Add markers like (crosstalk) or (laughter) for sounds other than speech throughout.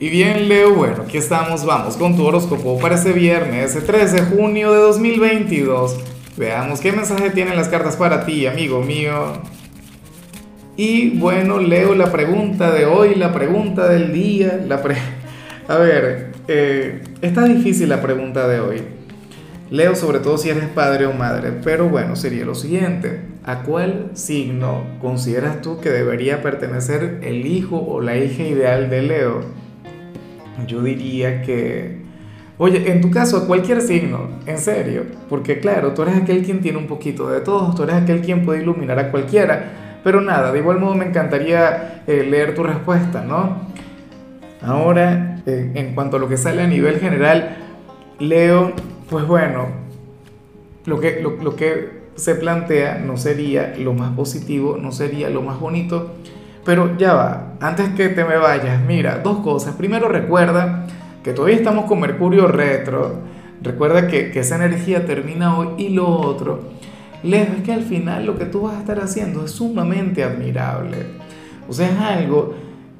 Y bien, Leo, bueno, aquí estamos, vamos con tu horóscopo para este viernes, 13 de junio de 2022. Veamos qué mensaje tienen las cartas para ti, amigo mío. Y bueno, Leo, la pregunta de hoy, la pregunta del día, la pre... (laughs) A ver, eh, está difícil la pregunta de hoy. Leo, sobre todo si eres padre o madre, pero bueno, sería lo siguiente. ¿A cuál signo consideras tú que debería pertenecer el hijo o la hija ideal de Leo? Yo diría que, oye, en tu caso, cualquier signo, en serio, porque claro, tú eres aquel quien tiene un poquito de todos, tú eres aquel quien puede iluminar a cualquiera, pero nada, de igual modo me encantaría eh, leer tu respuesta, ¿no? Ahora, eh, en cuanto a lo que sale a nivel general, leo, pues bueno, lo que, lo que se plantea no sería lo más positivo, no sería lo más bonito, pero ya va, antes que te me vayas, mira, dos cosas. Primero recuerda que todavía estamos con Mercurio retro. Recuerda que, esa energía termina hoy. Y lo otro, Leo, es que al final lo que tú vas a estar haciendo es sumamente admirable. O sea, es algo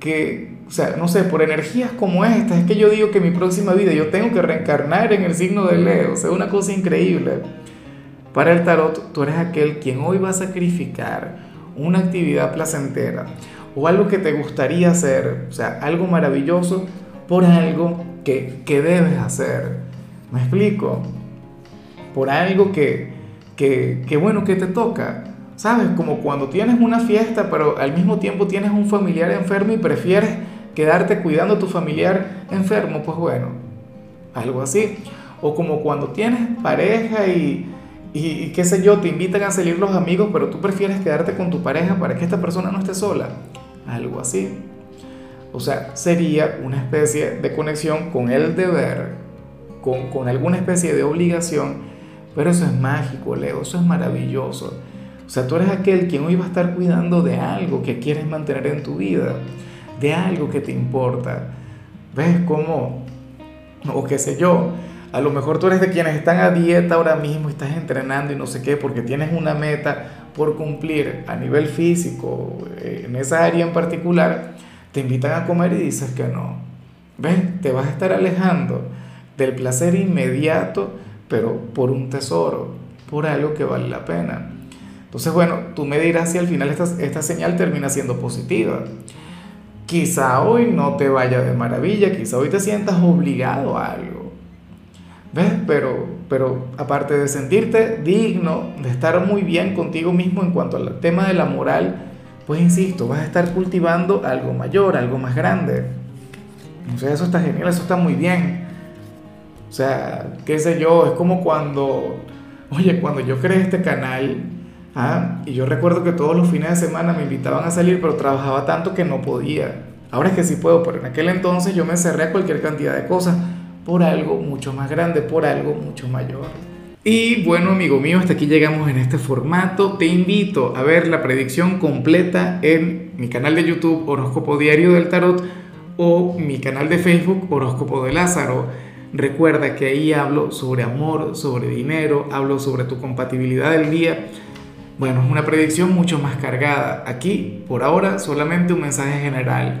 que, o sea, no sé, por energías como esta, es que yo digo que mi próxima vida yo tengo que reencarnar en el signo de Leo. O sea, una cosa increíble. Para el tarot, tú eres aquel quien hoy va a sacrificar una actividad placentera o algo que te gustaría hacer, o sea, algo maravilloso por algo que, debes hacer. ¿Me explico? Por algo que, que, bueno, que te toca. ¿Sabes? Como cuando tienes una fiesta, pero al mismo tiempo tienes un familiar enfermo y prefieres quedarte cuidando a tu familiar enfermo, pues bueno, algo así. O como cuando tienes pareja y, y, qué sé yo, te invitan a salir los amigos, pero tú prefieres quedarte con tu pareja para que esta persona no esté sola. Algo así. O sea, sería una especie de conexión con el deber, con, con alguna especie de obligación, pero eso es mágico, Leo, eso es maravilloso. O sea, tú eres aquel quien hoy va a estar cuidando de algo que quieres mantener en tu vida, de algo que te importa. ¿Ves cómo? O qué sé yo, a lo mejor tú eres de quienes están a dieta ahora mismo, estás entrenando y no sé qué, porque tienes una meta por cumplir a nivel físico, eh, en esa área en particular, te invitan a comer y dices que no. ¿Ves? Te vas a estar alejando del placer inmediato, pero por un tesoro, por algo que vale la pena. Entonces, bueno, tú me dirás si al final esta, esta señal termina siendo positiva. Quizá hoy no te vaya de maravilla, quizá hoy te sientas obligado a algo ¿Ves? Pero, pero aparte de sentirte digno, de estar muy bien contigo mismo en cuanto al tema de la moral, pues insisto, vas a estar cultivando algo mayor, algo más grande. O sea, eso está genial, eso está muy bien. O sea, qué sé yo, es como cuando, oye, cuando yo creé este canal, ¿ah? y yo recuerdo que todos los fines de semana me invitaban a salir, pero trabajaba tanto que no podía. Ahora es que sí puedo, pero en aquel entonces yo me cerré a cualquier cantidad de cosas por algo mucho más grande, por algo mucho mayor. Y bueno, amigo mío, hasta aquí llegamos en este formato. Te invito a ver la predicción completa en mi canal de YouTube Horóscopo Diario del Tarot o mi canal de Facebook Horóscopo de Lázaro. Recuerda que ahí hablo sobre amor, sobre dinero, hablo sobre tu compatibilidad del día. Bueno, es una predicción mucho más cargada. Aquí, por ahora, solamente un mensaje general